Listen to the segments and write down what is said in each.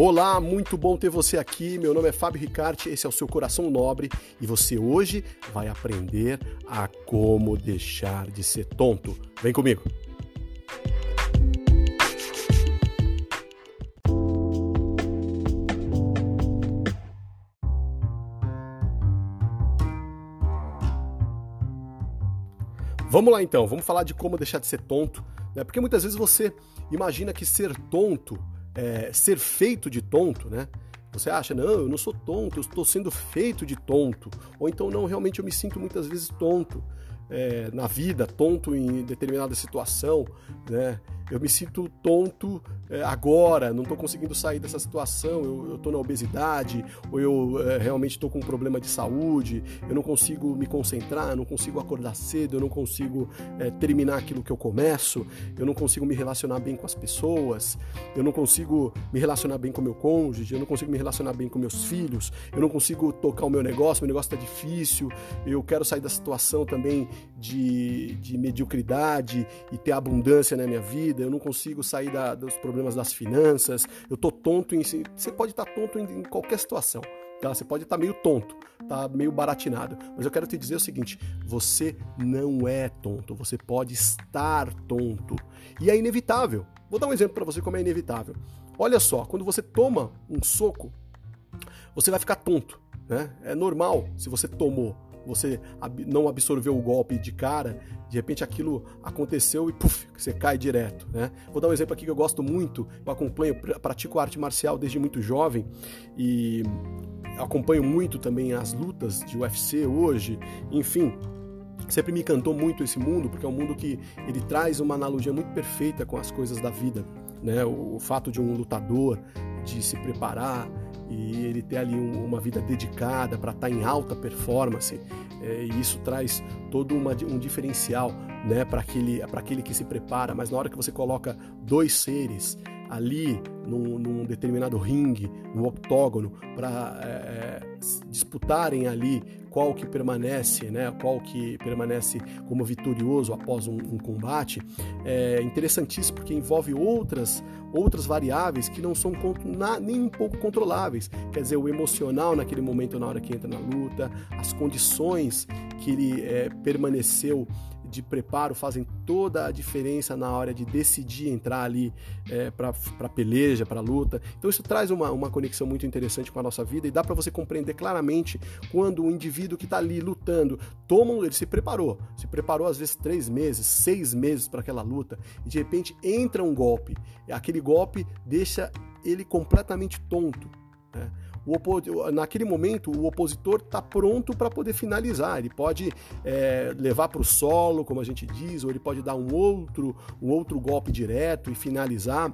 Olá, muito bom ter você aqui. Meu nome é Fábio Ricarte, esse é o seu Coração Nobre e você hoje vai aprender a como deixar de ser tonto. Vem comigo. Vamos lá então, vamos falar de como deixar de ser tonto, né? Porque muitas vezes você imagina que ser tonto é, ser feito de tonto, né? Você acha, não, eu não sou tonto, eu estou sendo feito de tonto. Ou então, não, realmente eu me sinto muitas vezes tonto é, na vida, tonto em determinada situação, né? Eu me sinto tonto é, agora, não estou conseguindo sair dessa situação, eu estou na obesidade, ou eu é, realmente estou com um problema de saúde, eu não consigo me concentrar, não consigo acordar cedo, eu não consigo é, terminar aquilo que eu começo, eu não consigo me relacionar bem com as pessoas, eu não consigo me relacionar bem com meu cônjuge, eu não consigo me relacionar bem com meus filhos, eu não consigo tocar o meu negócio, meu negócio está difícil, eu quero sair da situação também de, de mediocridade e ter abundância na minha vida vida, eu não consigo sair da, dos problemas das finanças, eu tô tonto em. Você pode estar tá tonto em, em, qualquer situação. Tá? Você pode estar tá meio tonto, tá meio baratinado. Mas eu quero te dizer o seguinte: você não é tonto, você pode estar tonto. E é inevitável. Vou dar um exemplo para você como é inevitável. Olha só, quando você toma um soco, você vai ficar tonto. Né? É normal se você tomou você não absorveu o golpe de cara, de repente aquilo aconteceu e puf, você cai direto, né? Vou dar um exemplo aqui que eu gosto muito, eu acompanho, pratico arte marcial desde muito jovem e acompanho muito também as lutas de UFC hoje, enfim, sempre me encantou muito esse mundo, porque é um mundo que ele traz uma analogia muito perfeita com as coisas da vida, né? O, o fato de um lutador de se preparar, e ele ter ali um, uma vida dedicada para estar tá em alta performance, é, e isso traz todo uma, um diferencial né, para aquele, aquele que se prepara, mas na hora que você coloca dois seres ali num, num determinado ringue, no octógono, para é, é, disputarem ali qual que permanece, né, qual que permanece como vitorioso após um, um combate, é interessantíssimo porque envolve outras outras variáveis que não são nem um pouco controláveis. Quer dizer, o emocional naquele momento, na hora que entra na luta, as condições que ele é, permaneceu de preparo fazem toda a diferença na hora de decidir entrar ali é, para peleja, para luta. Então isso traz uma, uma conexão muito interessante com a nossa vida e dá para você compreender claramente quando o indivíduo que está ali lutando toma, ele se preparou, se preparou às vezes três meses, seis meses para aquela luta e de repente entra um golpe, aquele golpe deixa ele completamente tonto. Né? O naquele momento o opositor está pronto para poder finalizar. Ele pode é, levar para o solo, como a gente diz, ou ele pode dar um outro, um outro golpe direto e finalizar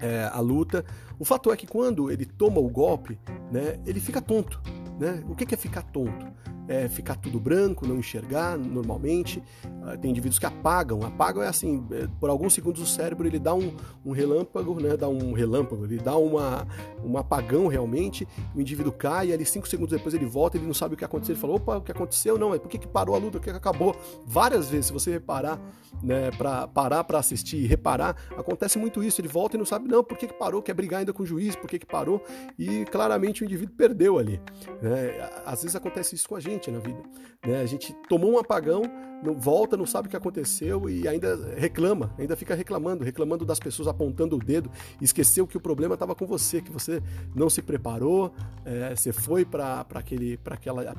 é, a luta. O fato é que quando ele toma o golpe, né, ele fica tonto. Né? O que é ficar tonto? É, ficar tudo branco, não enxergar normalmente. Uh, tem indivíduos que apagam. Apagam é assim, é, por alguns segundos o cérebro ele dá um, um relâmpago, né? Dá um relâmpago, ele dá uma, um apagão realmente. O indivíduo cai e ali cinco segundos depois ele volta, ele não sabe o que aconteceu. Ele fala, opa, o que aconteceu? Não, é por que, que parou a luta? O que, que acabou? Várias vezes, se você reparar, né, para parar para assistir e reparar, acontece muito isso. Ele volta e não sabe, não, por que, que parou? Quer brigar ainda com o juiz, por que, que parou? E claramente o indivíduo perdeu ali. Né? Às vezes acontece isso com a gente gente na vida. Né? A gente tomou um apagão, não volta, não sabe o que aconteceu e ainda reclama, ainda fica reclamando, reclamando das pessoas apontando o dedo, esqueceu que o problema estava com você, que você não se preparou, é, você foi para aquele,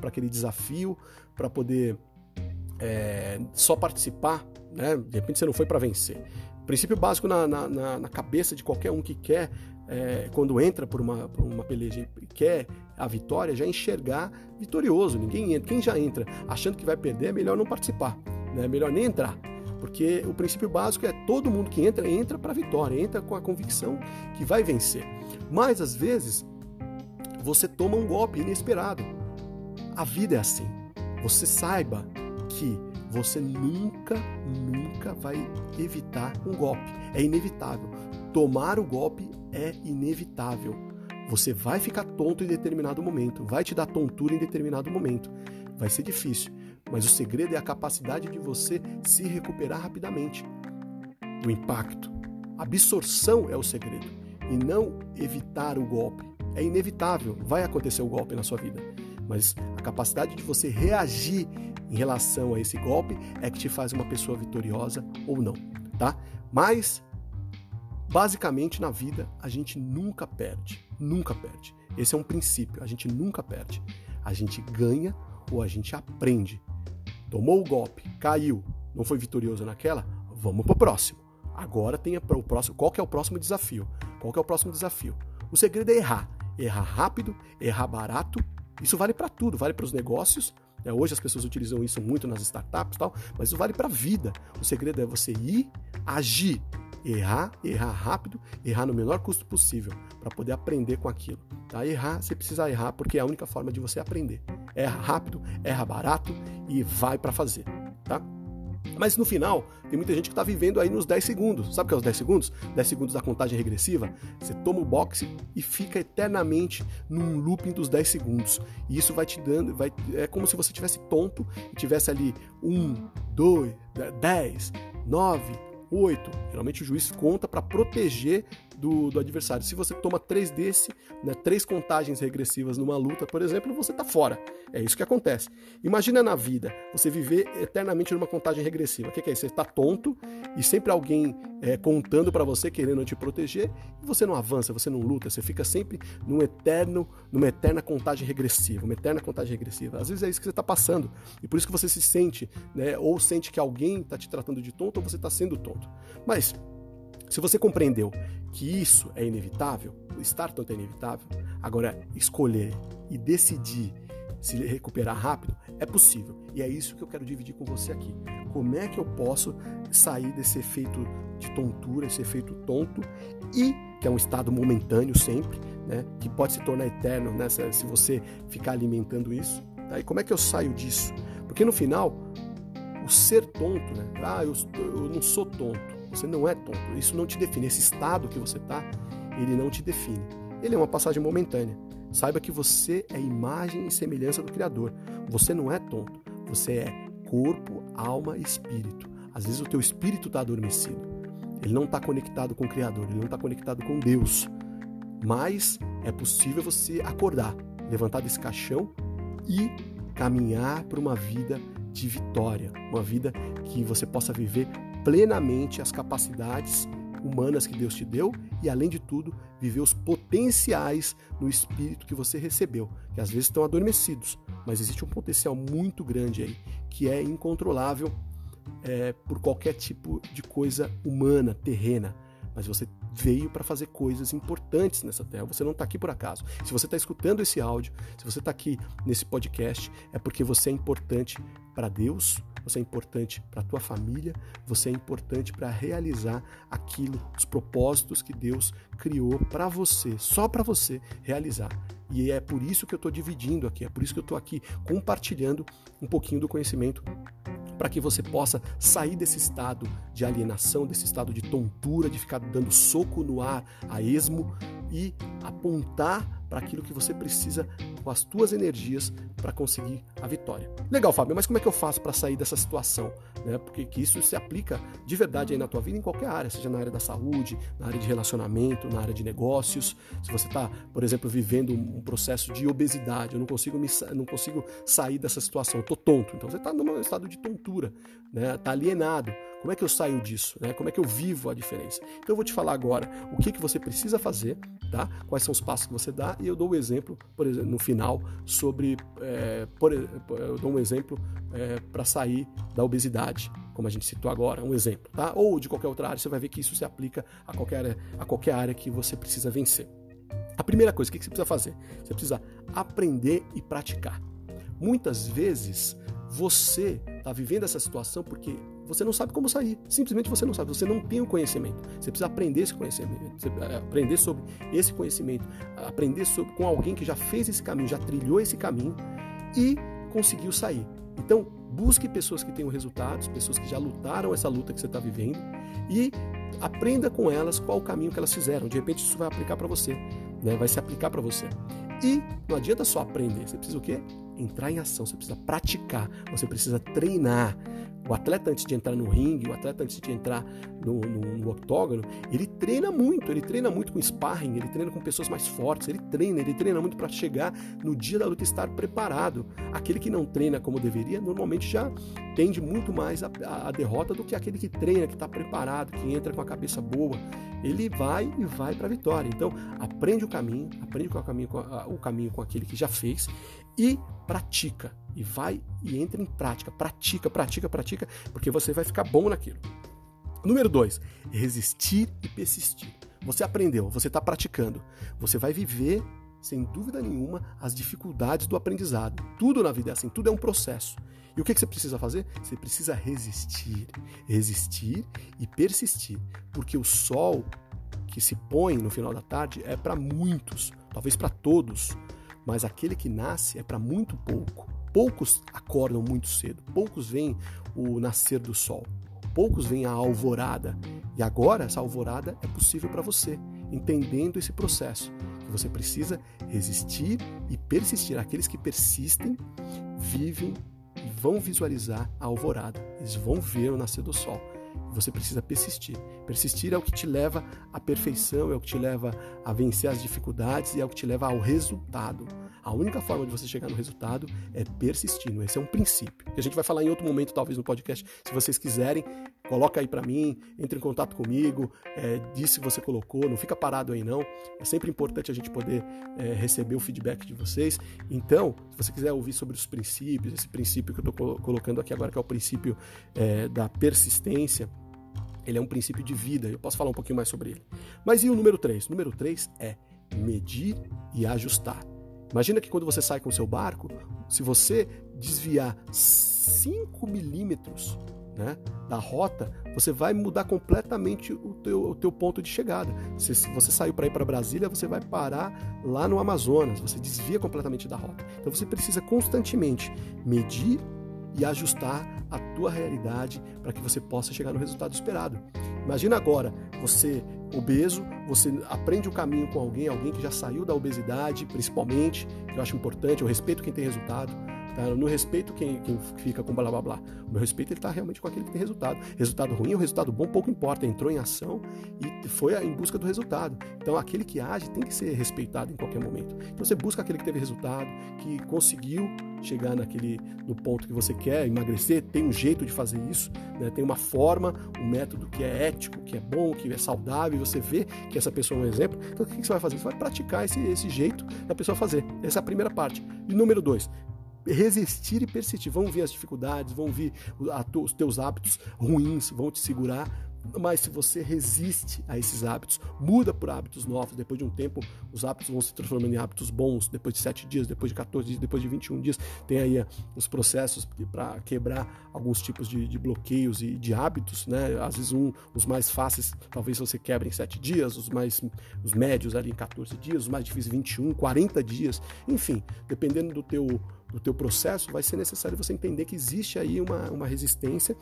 aquele desafio para poder é, só participar, né? de repente você não foi para vencer. O princípio básico na, na, na, cabeça de qualquer um que quer, é, quando entra por uma, por uma peleja e quer a vitória, já enxergar vitorioso. Ninguém entra. Quem já entra achando que vai perder, é melhor não participar. Né? É melhor nem entrar. Porque o princípio básico é todo mundo que entra, entra para a vitória, entra com a convicção que vai vencer. Mas às vezes você toma um golpe inesperado. A vida é assim. Você saiba que você nunca, nunca vai evitar um golpe. É inevitável. Tomar o golpe é inevitável. Você vai ficar tonto em determinado momento, vai te dar tontura em determinado momento. Vai ser difícil, mas o segredo é a capacidade de você se recuperar rapidamente. O impacto, absorção é o segredo. e não evitar o golpe. É inevitável, vai acontecer o golpe na sua vida. Mas a capacidade de você reagir em relação a esse golpe é que te faz uma pessoa vitoriosa ou não, tá? Mas basicamente na vida a gente nunca perde, nunca perde. Esse é um princípio, a gente nunca perde. A gente ganha ou a gente aprende. Tomou o golpe, caiu, não foi vitorioso naquela, vamos pro próximo. Agora tem o próximo. Qual que é o próximo desafio? Qual que é o próximo desafio? O segredo é errar. Errar rápido, errar barato. Isso vale para tudo, vale para os negócios. Né? Hoje as pessoas utilizam isso muito nas startups e tal, mas isso vale para a vida. O segredo é você ir, agir, errar, errar rápido, errar no menor custo possível, para poder aprender com aquilo. Tá? Errar, você precisa errar porque é a única forma de você aprender. Erra rápido, erra barato e vai para fazer, tá? Mas no final, tem muita gente que está vivendo aí nos 10 segundos. Sabe o que é os 10 segundos? 10 segundos da contagem regressiva. Você toma o boxe e fica eternamente num looping dos 10 segundos. E isso vai te dando, vai, é como se você tivesse tonto e tivesse ali 1, 2, 10, 9, 8. Geralmente o juiz conta para proteger do, do, adversário. Se você toma três desse, né, três contagens regressivas numa luta, por exemplo, você está fora. É isso que acontece. Imagina na vida, você viver eternamente numa contagem regressiva. O que, que é isso? Você está tonto e sempre alguém é, contando para você, querendo te proteger, e você não avança, você não luta, você fica sempre num eterno, numa eterna contagem regressiva, uma eterna contagem regressiva. Às vezes é isso que você está passando. E por isso que você se sente, né, ou sente que alguém está te tratando de tonto, ou você está sendo tonto. Mas se você compreendeu que isso é inevitável, estar tonto é inevitável, agora escolher e decidir se recuperar rápido é possível. E é isso que eu quero dividir com você aqui. Como é que eu posso sair desse efeito de tontura, esse efeito tonto e que é um estado momentâneo sempre, né, que pode se tornar eterno né, se você ficar alimentando isso. Tá? E como é que eu saio disso? Porque no final, o ser tonto, né? Ah, eu, eu não sou tonto. Você não é tonto. Isso não te define. Esse estado que você está, ele não te define. Ele é uma passagem momentânea. Saiba que você é imagem e semelhança do Criador. Você não é tonto. Você é corpo, alma e espírito. Às vezes o teu espírito está adormecido. Ele não está conectado com o Criador. Ele não está conectado com Deus. Mas é possível você acordar, levantar desse caixão e caminhar para uma vida de vitória, uma vida que você possa viver plenamente as capacidades humanas que Deus te deu e, além de tudo, viver os potenciais no espírito que você recebeu, que às vezes estão adormecidos, mas existe um potencial muito grande aí, que é incontrolável é, por qualquer tipo de coisa humana, terrena. Mas você veio para fazer coisas importantes nessa terra. Você não está aqui por acaso. Se você está escutando esse áudio, se você está aqui nesse podcast, é porque você é importante para Deus, você é importante para a tua família, você é importante para realizar aquilo, os propósitos que Deus criou para você, só para você realizar. E é por isso que eu estou dividindo aqui, é por isso que eu estou aqui compartilhando um pouquinho do conhecimento para que você possa sair desse estado de alienação, desse estado de tontura, de ficar dando soco no ar a esmo e apontar para aquilo que você precisa com as tuas energias para conseguir a vitória. Legal, Fábio, mas como é que eu faço para sair dessa situação? Né? Porque que isso se aplica de verdade aí na tua vida em qualquer área, seja na área da saúde, na área de relacionamento, na área de negócios. Se você está, por exemplo, vivendo um processo de obesidade, eu não consigo me, não consigo sair dessa situação, eu estou tonto. Então você está num estado de tontura, né? Está alienado. Como é que eu saio disso? Né? Como é que eu vivo a diferença? Então eu vou te falar agora o que, que você precisa fazer, tá? quais são os passos que você dá, e eu dou um exemplo, por exemplo, no final, sobre. É, por, eu dou um exemplo é, para sair da obesidade, como a gente citou agora, um exemplo, tá? Ou de qualquer outra área, você vai ver que isso se aplica a qualquer, a qualquer área que você precisa vencer. A primeira coisa, o que você precisa fazer? Você precisa aprender e praticar. Muitas vezes você está vivendo essa situação porque você não sabe como sair. Simplesmente você não sabe, você não tem o conhecimento. Você precisa aprender esse conhecimento, eh, aprender sobre esse conhecimento, aprender sobre, com alguém que já fez esse caminho, já trilhou esse caminho e conseguiu sair. Então, busque pessoas que tenham resultados, pessoas que já lutaram essa luta que você está vivendo e aprenda com elas qual o caminho que elas fizeram. De repente isso vai aplicar para você, né? vai se aplicar para você. E não adianta só aprender, você precisa o quê? Entrar em ação, você precisa praticar, você precisa treinar. O atleta, antes de entrar no ringue, o atleta, antes de entrar no, no, no, octógono, ele treina muito, ele treina muito com sparring, ele treina com pessoas mais fortes, ele treina, ele treina muito para chegar no dia da luta estar preparado. Aquele que não treina como deveria, normalmente já tende muito mais a, derrota do que aquele que treina, que está preparado, que entra com a cabeça boa. Ele vai e vai para a vitória. Então, aprende o caminho, aprende o caminho, o caminho com aquele que já fez e pratica. E vai e entra em prática. Pratica, pratica, pratica, porque você vai ficar bom naquilo. Número dois, resistir e persistir. Você aprendeu, você está praticando. Você vai viver, sem dúvida nenhuma, as dificuldades do aprendizado. Tudo na vida é assim, tudo é um processo. E o que, você precisa fazer? Você precisa resistir. Resistir e persistir. Porque o sol que se põe no final da tarde é para muitos, talvez para todos, mas aquele que nasce é para muito pouco. Poucos acordam muito cedo, poucos veem o nascer do sol, poucos veem a alvorada. E agora essa alvorada é possível para você, entendendo esse processo, você precisa resistir e persistir. Aqueles que persistem vivem vão visualizar a alvorada, eles vão ver o nascer do sol. Você precisa persistir. Persistir é o que te leva à perfeição, é o que te leva a vencer as dificuldades e é o que te leva ao resultado. A única forma de você chegar no resultado é persistindo. Esse é um princípio. Que a gente vai falar em outro momento, talvez no podcast. Se vocês quiserem, coloca aí para mim, entre em contato comigo, é, diz se você colocou, não fica parado aí não. É sempre importante a gente poder é, receber o feedback de vocês. Então, se você quiser ouvir sobre os princípios, esse princípio que eu estou colocando aqui agora, que é o princípio é, da persistência, ele é um princípio de vida, eu posso falar um pouquinho mais sobre ele. Mas e o número 3? O número 3 é medir e ajustar. Imagina que quando você sai com o seu barco, se você desviar 5 milímetros né, da rota, você vai mudar completamente o teu, o teu ponto de chegada. Se você saiu para ir para Brasília, você vai parar lá no Amazonas, você desvia completamente da rota. Então você precisa constantemente medir e ajustar a tua realidade para que você possa chegar no resultado esperado. Imagina agora, você obeso, você aprende o caminho com alguém, alguém que já saiu da obesidade, principalmente, que eu acho importante, eu respeito quem tem resultado? Eu não respeito quem, quem fica com blá blá blá. O meu respeito ele está realmente com aquele que tem resultado. Resultado ruim ou resultado bom, pouco importa, entrou em ação e foi em busca do resultado. Então aquele que age tem que ser respeitado em qualquer momento. Então você busca aquele que teve resultado, que conseguiu chegar naquele no ponto que você quer, emagrecer, tem um jeito de fazer isso, né? tem uma forma, um método que é ético, que é bom, que é saudável, você vê que essa pessoa é um exemplo. Então o que você vai fazer? Você vai praticar esse, esse jeito da pessoa fazer. Essa é a primeira parte. E número dois, resistir e persistir. Vão vir as dificuldades, vão vir os teus hábitos ruins, vão te segurar, mas se você resiste a esses hábitos, muda por hábitos novos, depois de um tempo, os hábitos vão se transformando em hábitos bons, depois de 7 dias, depois de 14 dias, depois de 21 dias, tem aí eh, os processos para quebrar alguns tipos de, de, bloqueios e de hábitos, né? Às vezes um, os mais fáceis, talvez você quebre em 7 dias, os mais os médios ali em 14 dias, os mais difíceis 21, 40 dias, enfim, dependendo do teu do teu processo, vai ser necessário você entender que existe aí uma, uma resistência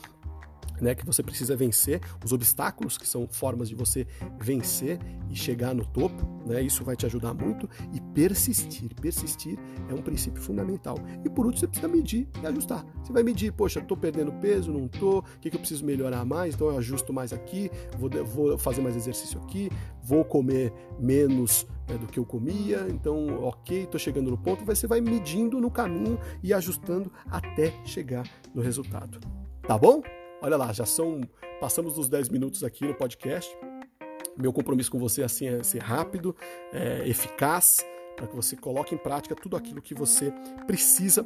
né, que você precisa vencer, os obstáculos que são formas de você vencer e chegar no topo, né, isso vai te ajudar muito e persistir, persistir é um princípio fundamental. E por último, você precisa medir e ajustar. Você vai medir, poxa, estou perdendo peso, não estou, o que, que eu preciso melhorar mais? Então eu ajusto mais aqui, vou, vou fazer mais exercício aqui, vou comer menos né, do que eu comia, então ok, estou chegando no ponto, você vai medindo no caminho e ajustando até chegar no resultado. Tá bom? Olha lá, já são. Passamos dos 10 minutos aqui no podcast. Meu compromisso com você assim, é ser rápido, é, eficaz, para que você coloque em prática tudo aquilo que você precisa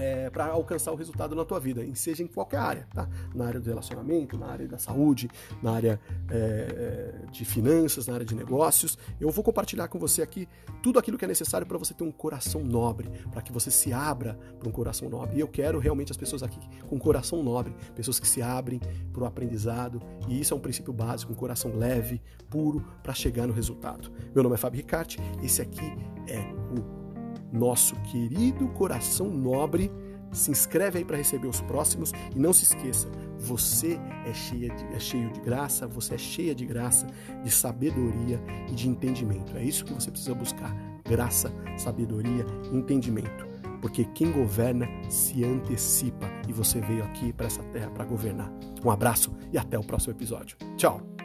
é, para alcançar o resultado na tua vida, seja em qualquer área, tá? Na área do relacionamento, na área da saúde, na área é, é, de finanças, na área de negócios. Eu vou compartilhar com você aqui tudo aquilo que é necessário para você ter um coração nobre, para que você se abra para um coração nobre. E eu quero realmente as pessoas aqui com coração nobre, pessoas que se abrem para o aprendizado. E isso é um princípio básico, um coração leve, puro, para chegar no resultado. Meu nome é Fábio Ricarte, esse aqui é o nosso querido coração nobre. Se inscreve aí para receber os próximos e não se esqueça, você é, cheia de, é cheio de graça, você é cheia de graça, de sabedoria e de entendimento. É isso que você precisa buscar: graça, sabedoria entendimento. porque quem governa se antecipa e você veio aqui para essa terra para governar. Um abraço e até o próximo episódio. Tchau!